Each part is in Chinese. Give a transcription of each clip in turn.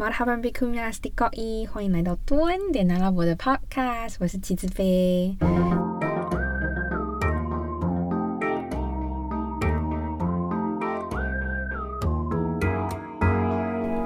马哈班比库米拉斯蒂高一，欢迎来到多恩点阿拉伯的 Podcast，我是齐子飞。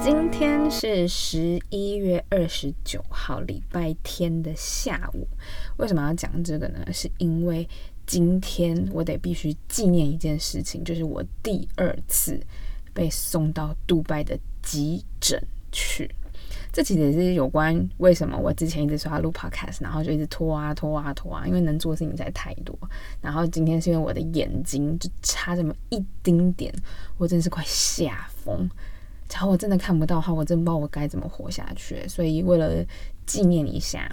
今天是十一月二十九号，礼拜天的下午。为什么要讲这个呢？是因为今天我得必须纪念一件事情，就是我第二次被送到杜拜的急诊。去，这其实也是有关为什么我之前一直说要录 podcast，然后就一直拖啊拖啊拖啊，因为能做的事情实在太多。然后今天是因为我的眼睛就差这么一丁点，我真是快吓疯。假如我真的看不到的话，我真不知道我该怎么活下去。所以为了纪念一下，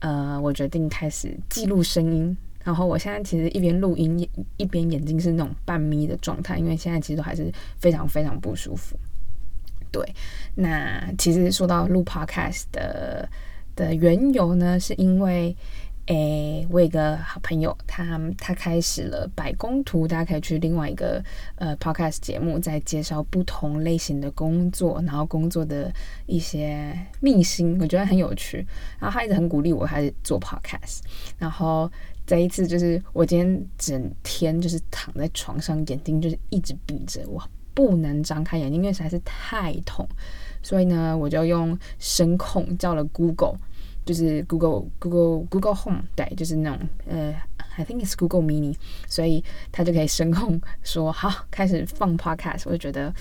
呃，我决定开始记录声音。然后我现在其实一边录音一边眼睛是那种半眯的状态，因为现在其实都还是非常非常不舒服。对，那其实说到录 podcast 的的缘由呢，是因为，诶，我有个好朋友，他他开始了百工图，大家可以去另外一个呃 podcast 节目，在介绍不同类型的工作，然后工作的一些秘辛，我觉得很有趣。然后他一直很鼓励我开始做 podcast。然后这一次就是我今天整天就是躺在床上，眼睛就是一直闭着，我。不能张开眼睛，因为实在是太痛，所以呢，我就用声控叫了 Google，就是 Google Google Google Home，对，就是那种呃，I think it's Google Mini，所以它就可以声控说好开始放 Podcast，我就觉得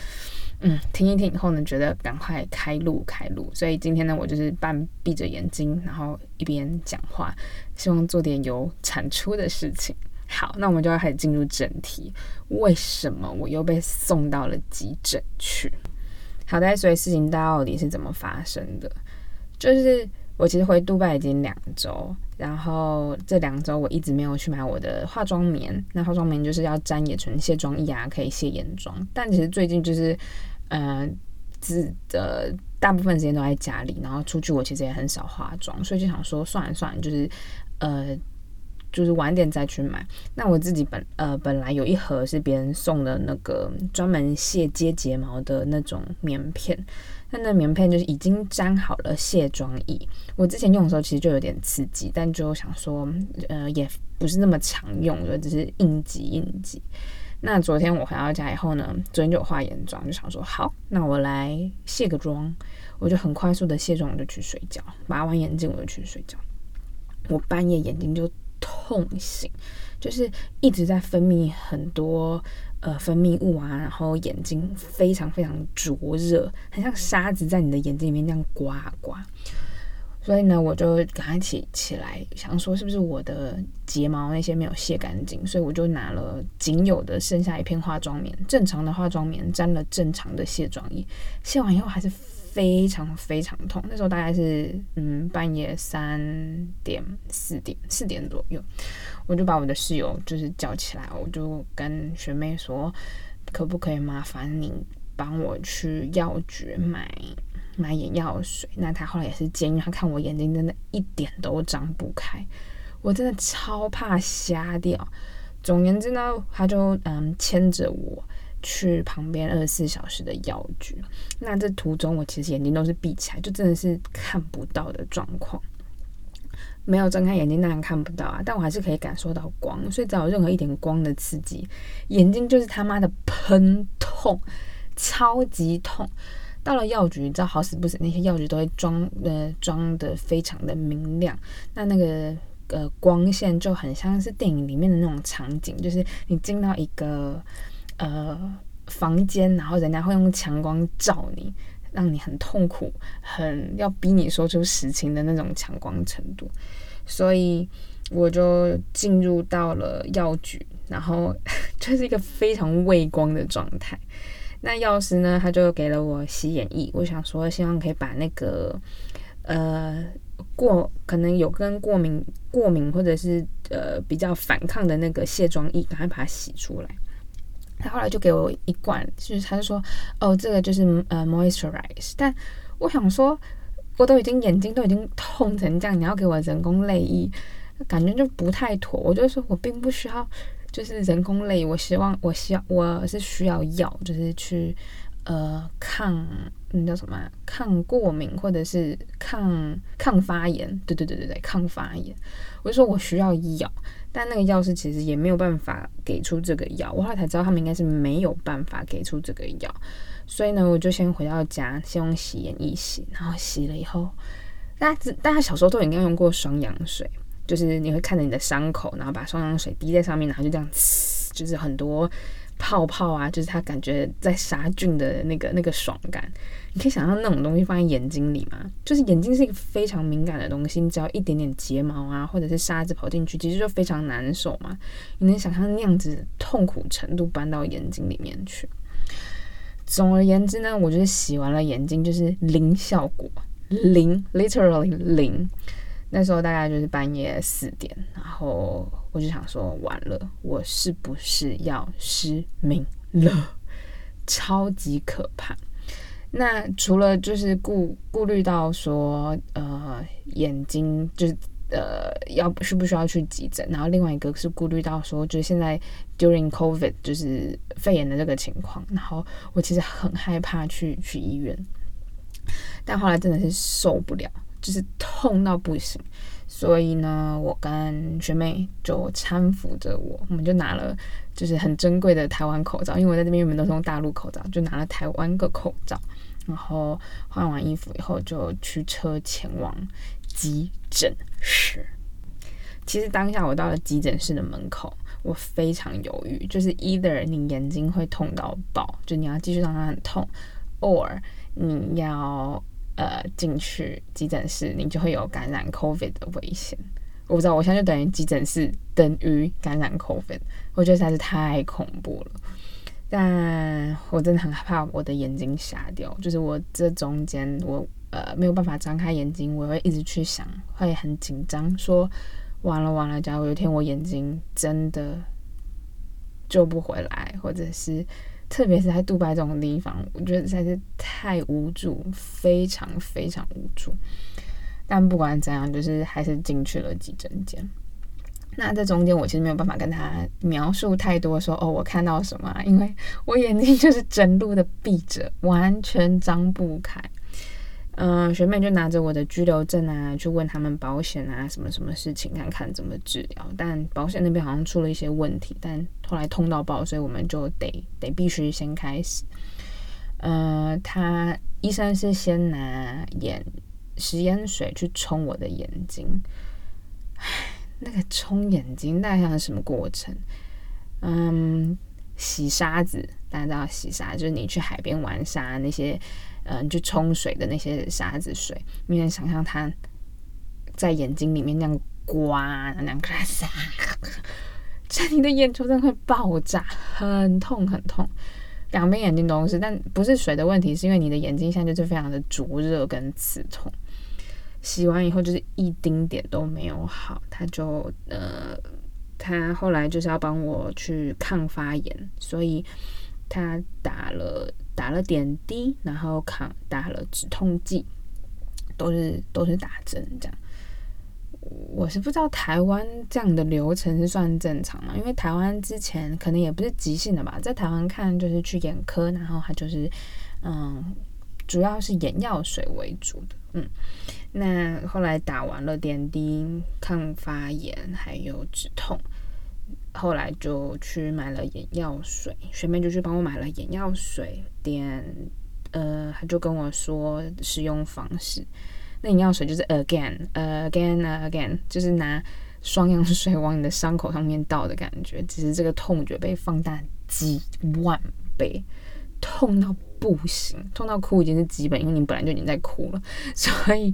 嗯，听一听以后呢，觉得赶快开录开录，所以今天呢，我就是半闭着眼睛，然后一边讲话，希望做点有产出的事情。好，那我们就要开始进入正题。为什么我又被送到了急诊去？好的，所以事情到底是怎么发生的？就是我其实回杜拜已经两周，然后这两周我一直没有去买我的化妆棉。那化妆棉就是要沾野醇卸妆液啊，可以卸眼妆。但其实最近就是，呃，自的大部分时间都在家里，然后出去我其实也很少化妆，所以就想说算了算了，就是呃。就是晚点再去买。那我自己本呃本来有一盒是别人送的那个专门卸接睫毛的那种棉片，那那棉片就是已经粘好了卸妆液。我之前用的时候其实就有点刺激，但就想说呃也不是那么常用，就只是应急应急。那昨天我回到家以后呢，昨天就化眼妆，就想说好，那我来卸个妆，我就很快速的卸妆，我就去睡觉，拔完眼镜我就去睡觉。我半夜眼睛就。痛醒，就是一直在分泌很多呃分泌物啊，然后眼睛非常非常灼热，很像沙子在你的眼睛里面那样刮刮。所以呢，我就赶快起起来，想说是不是我的睫毛那些没有卸干净，所以我就拿了仅有的剩下一片化妆棉，正常的化妆棉沾了正常的卸妆液，卸完以后还是。非常非常痛，那时候大概是嗯半夜三点四点四点左右，我就把我的室友就是叫起来，我就跟学妹说，可不可以麻烦你帮我去药局买买眼药水？那他后来也是建议，他看我眼睛真的一点都张不开，我真的超怕瞎掉。总言之呢，他就嗯牵着我。去旁边二十四小时的药局，那这途中我其实眼睛都是闭起来，就真的是看不到的状况。没有睁开眼睛当然看不到啊，但我还是可以感受到光，所以只要有任何一点光的刺激，眼睛就是他妈的喷痛，超级痛。到了药局，你知道好死不死，那些药局都会装呃装的非常的明亮，那那个呃光线就很像是电影里面的那种场景，就是你进到一个。呃，房间，然后人家会用强光照你，让你很痛苦，很要逼你说出实情的那种强光程度。所以我就进入到了药局，然后就是一个非常畏光的状态。那药师呢，他就给了我洗眼液，我想说，希望可以把那个呃过可能有跟过敏过敏或者是呃比较反抗的那个卸妆液，赶快把它洗出来。他后来就给我一罐，就是他就说，哦，这个就是呃 moisturize。但我想说，我都已经眼睛都已经痛成这样，你要给我人工泪液，感觉就不太妥。我就说我并不需要，就是人工泪，我希望我需要我是需要药，就是去呃抗嗯叫什么抗过敏或者是抗抗发炎，对对对对对，抗发炎。我就说我需要药，但那个药师其实也没有办法给出这个药。我后来才知道他们应该是没有办法给出这个药，所以呢，我就先回到家，先用洗眼液洗，然后洗了以后，大家大家小时候都应该用过双氧水，就是你会看着你的伤口，然后把双氧水滴在上面，然后就这样，就是很多。泡泡啊，就是它感觉在杀菌的那个那个爽感，你可以想象那种东西放在眼睛里吗？就是眼睛是一个非常敏感的东西，你只要一点点睫毛啊，或者是沙子跑进去，其实就非常难受嘛。你能想象那样子痛苦程度搬到眼睛里面去？总而言之呢，我觉得洗完了眼睛就是零效果，零，literally 零。那时候大概就是半夜四点，然后我就想说，完了，我是不是要失明了？超级可怕。那除了就是顾顾虑到说，呃，眼睛就是呃，要需不需要去急诊？然后另外一个是顾虑到说，就是现在 during COVID 就是肺炎的这个情况，然后我其实很害怕去去医院，但后来真的是受不了。就是痛到不行，所以呢，我跟学妹就搀扶着我，我们就拿了就是很珍贵的台湾口罩，因为我在这边原本都是用大陆口罩，就拿了台湾个口罩，然后换完衣服以后就驱车前往急诊室。其实当下我到了急诊室的门口，我非常犹豫，就是 either 你眼睛会痛到爆，就你要继续让它很痛，or 你要。呃，进去急诊室，你就会有感染 COVID 的危险。我不知道，我现在就等于急诊室等于感染 COVID，我觉得实在是太恐怖了。但我真的很害怕我的眼睛瞎掉，就是我这中间我呃没有办法张开眼睛，我会一直去想，会很紧张，说完了完了，假如有一天我眼睛真的救不回来，或者是。特别是在杜拜这种地方，我觉得实在是太无助，非常非常无助。但不管怎样，就是还是进去了急诊间。那在中间，我其实没有办法跟他描述太多，说哦，我看到什么，因为我眼睛就是整路的闭着，完全张不开。嗯，学妹就拿着我的居留证啊，去问他们保险啊，什么什么事情，看看怎么治疗。但保险那边好像出了一些问题，但后来通到爆，所以我们就得得必须先开始。呃，他医生是先拿眼食盐水去冲我的眼睛，唉，那个冲眼睛大概是什么过程？嗯，洗沙子，大家知道洗沙，就是你去海边玩沙那些。嗯，就冲水的那些沙子水，你能想象它在眼睛里面那样刮，那样咔嚓，在你的眼球真的会爆炸，很痛很痛，两边眼睛都是，但不是水的问题，是因为你的眼睛现在就是非常的灼热跟刺痛。洗完以后就是一丁点都没有好，它就呃，他后来就是要帮我去抗发炎，所以他打了。打了点滴，然后抗打了止痛剂，都是都是打针这样。我是不知道台湾这样的流程是算正常吗？因为台湾之前可能也不是急性的吧，在台湾看就是去眼科，然后他就是嗯，主要是眼药水为主的。嗯，那后来打完了点滴抗发炎还有止痛。后来就去买了眼药水，学妹就去帮我买了眼药水，点呃，他就跟我说使用方式。那眼药水就是 again，again，again，就是拿双氧水往你的伤口上面倒的感觉，只是这个痛觉被放大几万倍，痛到不行，痛到哭已经是基本，因为你本来就已经在哭了，所以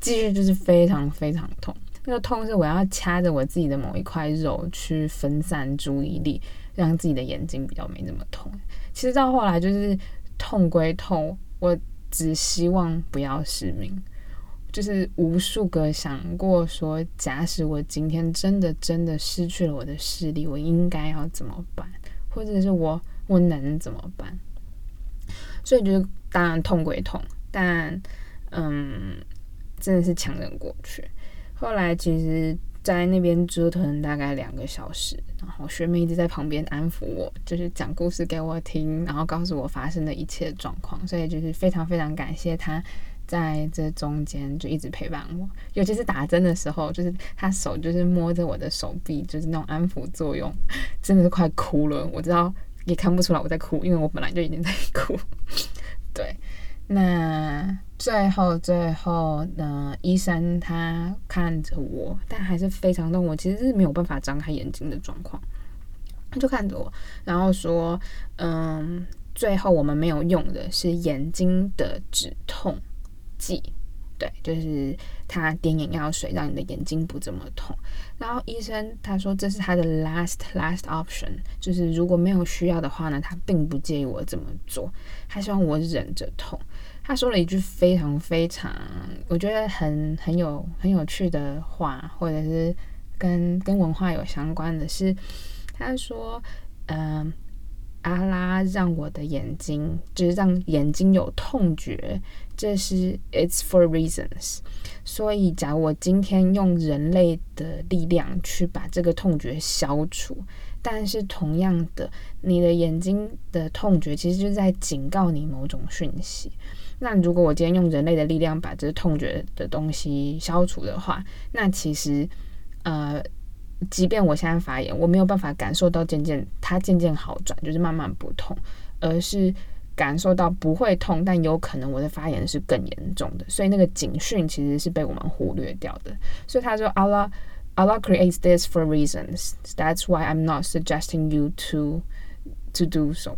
继续就是非常非常痛。那个痛是我要掐着我自己的某一块肉去分散注意力，让自己的眼睛比较没那么痛。其实到后来就是痛归痛，我只希望不要失明。就是无数个想过说，假使我今天真的真的失去了我的视力，我应该要怎么办？或者是我我能怎么办？所以就是当然痛归痛，但嗯，真的是强忍过去。后来其实在那边折腾大概两个小时，然后学妹一直在旁边安抚我，就是讲故事给我听，然后告诉我发生的一切状况，所以就是非常非常感谢她在这中间就一直陪伴我，尤其是打针的时候，就是她手就是摸着我的手臂，就是那种安抚作用，真的是快哭了。我知道也看不出来我在哭，因为我本来就已经在哭，对。那最后最后呢？医生他看着我，但还是非常痛。我其实是没有办法张开眼睛的状况，他就看着我，然后说：“嗯，最后我们没有用的是眼睛的止痛剂。”对，就是他点眼药水，让你的眼睛不这么痛。然后医生他说这是他的 last last option，就是如果没有需要的话呢，他并不介意我这么做，他希望我忍着痛。他说了一句非常非常，我觉得很很有很有趣的话，或者是跟跟文化有相关的是，他说，嗯。阿拉让我的眼睛，就是让眼睛有痛觉，这是 it's for reasons。所以，假如我今天用人类的力量去把这个痛觉消除，但是同样的，你的眼睛的痛觉其实就在警告你某种讯息。那如果我今天用人类的力量把这个痛觉的东西消除的话，那其实，呃。即便我现在发炎，我没有办法感受到渐渐它渐渐好转，就是慢慢不痛，而是感受到不会痛，但有可能我的发炎是更严重的。所以那个警讯其实是被我们忽略掉的。所以他说，Allah Allah creates this for reasons. That's why I'm not suggesting you to to do so.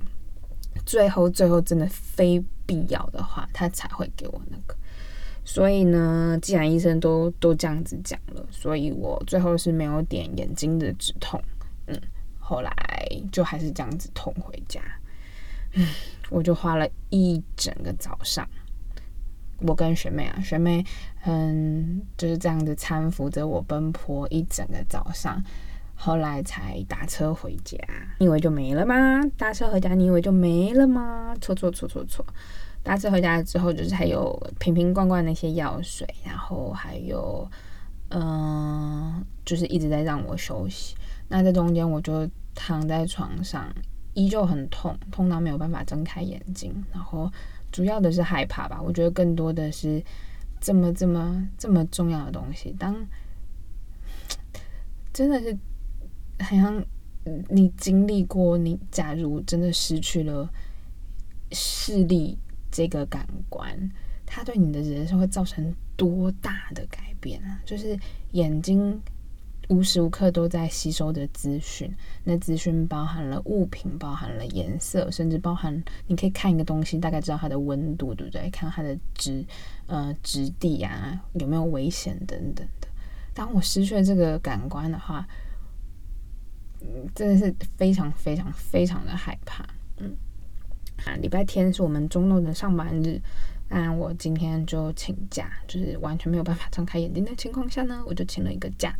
最后最后真的非必要的话，他才会给我那个。所以呢，既然医生都都这样子讲了，所以我最后是没有点眼睛的止痛，嗯，后来就还是这样子痛回家，嗯，我就花了一整个早上，我跟学妹啊，学妹，嗯，就是这样子搀扶着我奔波一整个早上，后来才打车回家。你以为就没了吗？打车回家，你以为就没了吗？错错错错错。搭车回家之后，就是还有瓶瓶罐罐那些药水，然后还有，嗯，就是一直在让我休息。那在中间，我就躺在床上，依旧很痛，痛到没有办法睁开眼睛。然后主要的是害怕吧，我觉得更多的是这么这么这么重要的东西，当真的是好像你经历过，你假如真的失去了视力。这个感官，它对你的人生会造成多大的改变啊？就是眼睛无时无刻都在吸收的资讯，那资讯包含了物品，包含了颜色，甚至包含你可以看一个东西，大概知道它的温度，对不对？看它的质呃质地啊，有没有危险等等的。当我失去了这个感官的话，嗯，真的是非常非常非常的害怕，嗯。啊，礼拜天是我们中诺的上班日，那我今天就请假，就是完全没有办法张开眼睛的情况下呢，我就请了一个假。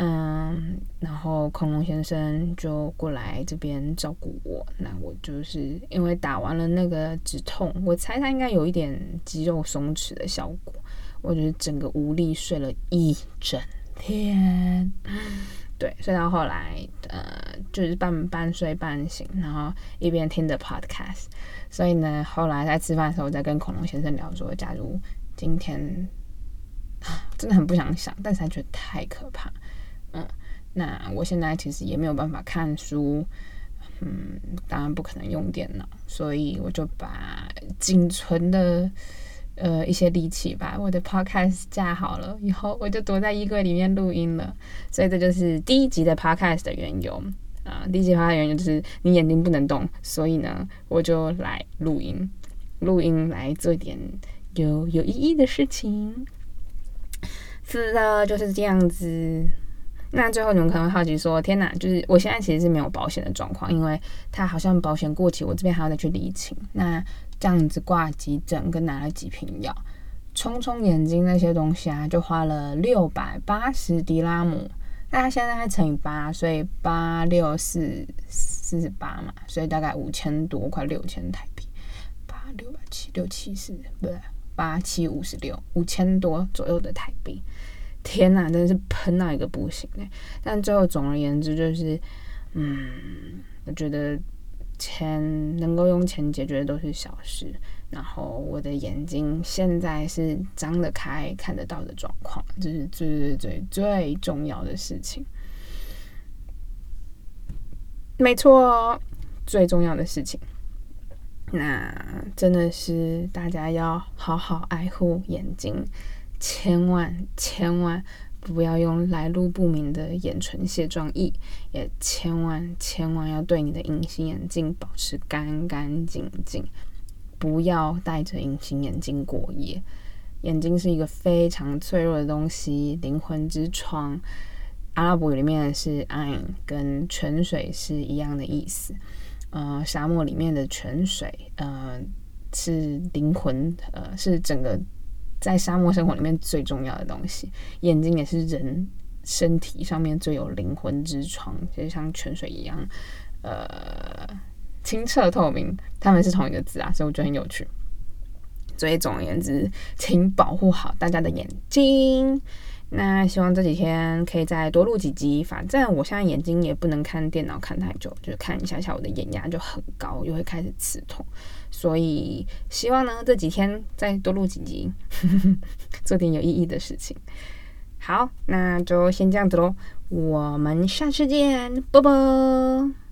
嗯，然后恐龙先生就过来这边照顾我，那我就是因为打完了那个止痛，我猜他应该有一点肌肉松弛的效果，我就是整个无力睡了一整天。对，睡到后来，呃，就是半半睡半醒，然后一边听着 podcast。所以呢，后来在吃饭的时候，我在跟恐龙先生聊说，假如今天真的很不想想，但是还觉得太可怕。嗯，那我现在其实也没有办法看书，嗯，当然不可能用电脑，所以我就把仅存的。呃，一些力气把我的 podcast 架好了以后，我就躲在衣柜里面录音了。所以这就是第一集的 podcast 的缘由啊。第一集 podcast 的缘由就是你眼睛不能动，所以呢，我就来录音，录音来做一点有有意义的事情。是的，就是这样子。那最后你们可能会好奇说：“天哪，就是我现在其实是没有保险的状况，因为它好像保险过期，我这边还要再去理清。”那这样子挂急诊跟拿了几瓶药，冲冲眼睛那些东西啊，就花了六百八十迪拉姆。大家现在还乘以八，所以八六四四八嘛，所以大概五千多，快六千台币。八六八七六七四，不对，八七五十六，五千多左右的台币。天呐，真的是喷到一个不行哎！但最后总而言之就是，嗯，我觉得钱能够用钱解决的都是小事。然后我的眼睛现在是张得开、看得到的状况，这是最最最最重要的事情。没错，最重要的事情。那真的是大家要好好爱护眼睛，千万千万不要用来路不明的眼唇卸妆液，也千万千万要对你的隐形眼镜保持干干净净。不要戴着隐形眼镜过夜。眼睛是一个非常脆弱的东西，灵魂之窗。阿拉伯语里面是 “ain”，跟泉水是一样的意思。呃，沙漠里面的泉水，呃，是灵魂，呃，是整个在沙漠生活里面最重要的东西。眼睛也是人身体上面最有灵魂之窗，就像泉水一样，呃。清澈透明，他们是同一个字啊，所以我觉得很有趣。所以总而言之，请保护好大家的眼睛。那希望这几天可以再多录几集。反正我现在眼睛也不能看电脑看太久，就是看一下下，我的眼压就很高，又会开始刺痛。所以希望呢，这几天再多录几集，做点有意义的事情。好，那就先这样子喽，我们下次见，啵啵。